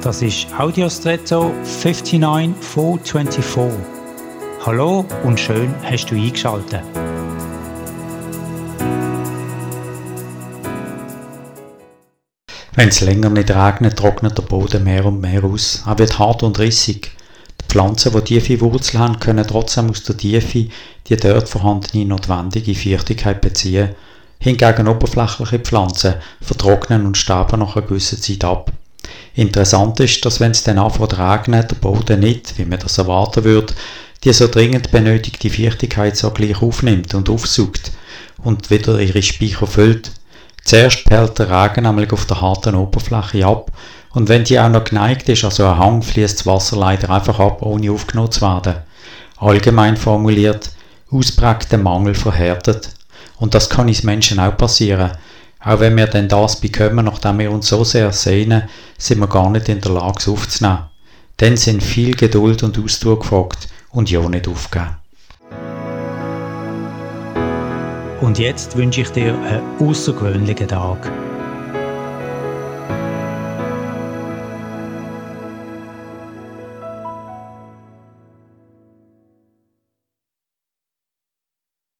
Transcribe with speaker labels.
Speaker 1: Das ist Audiostretto 59424. Hallo und schön hast du eingeschaltet.
Speaker 2: Wenn es länger nicht regnet, trocknet der Boden mehr und mehr aus. Er wird hart und rissig. Die Pflanzen, die tiefe Wurzeln haben, können trotzdem aus der Tiefe die dort vorhandene notwendige Feuchtigkeit beziehen. Hingegen oberflächliche Pflanzen vertrocknen und sterben nach einer gewissen Zeit ab. Interessant ist, dass wenn es dann anfängt regnen, der Boden nicht, wie man das erwarten würde, die so dringend benötigte Feuchtigkeit so gleich aufnimmt und aufsaugt und wieder ihre Speicher füllt. Zuerst perlt der Regen nämlich auf der harten Oberfläche ab und wenn die auch noch geneigt ist, also ein Hang, fließt das Wasser leider einfach ab, ohne aufgenommen zu werden. Allgemein formuliert, ausprägter Mangel verhärtet. Und das kann uns Menschen auch passieren. Auch wenn wir denn das bekommen, nachdem wir uns so sehr sehnen, sind wir gar nicht in der Lage, es aufzunehmen. Dann sind viel Geduld und Ausdauer gefragt und ja nicht aufgeben.
Speaker 1: Und jetzt wünsche ich dir einen außergewöhnlichen Tag.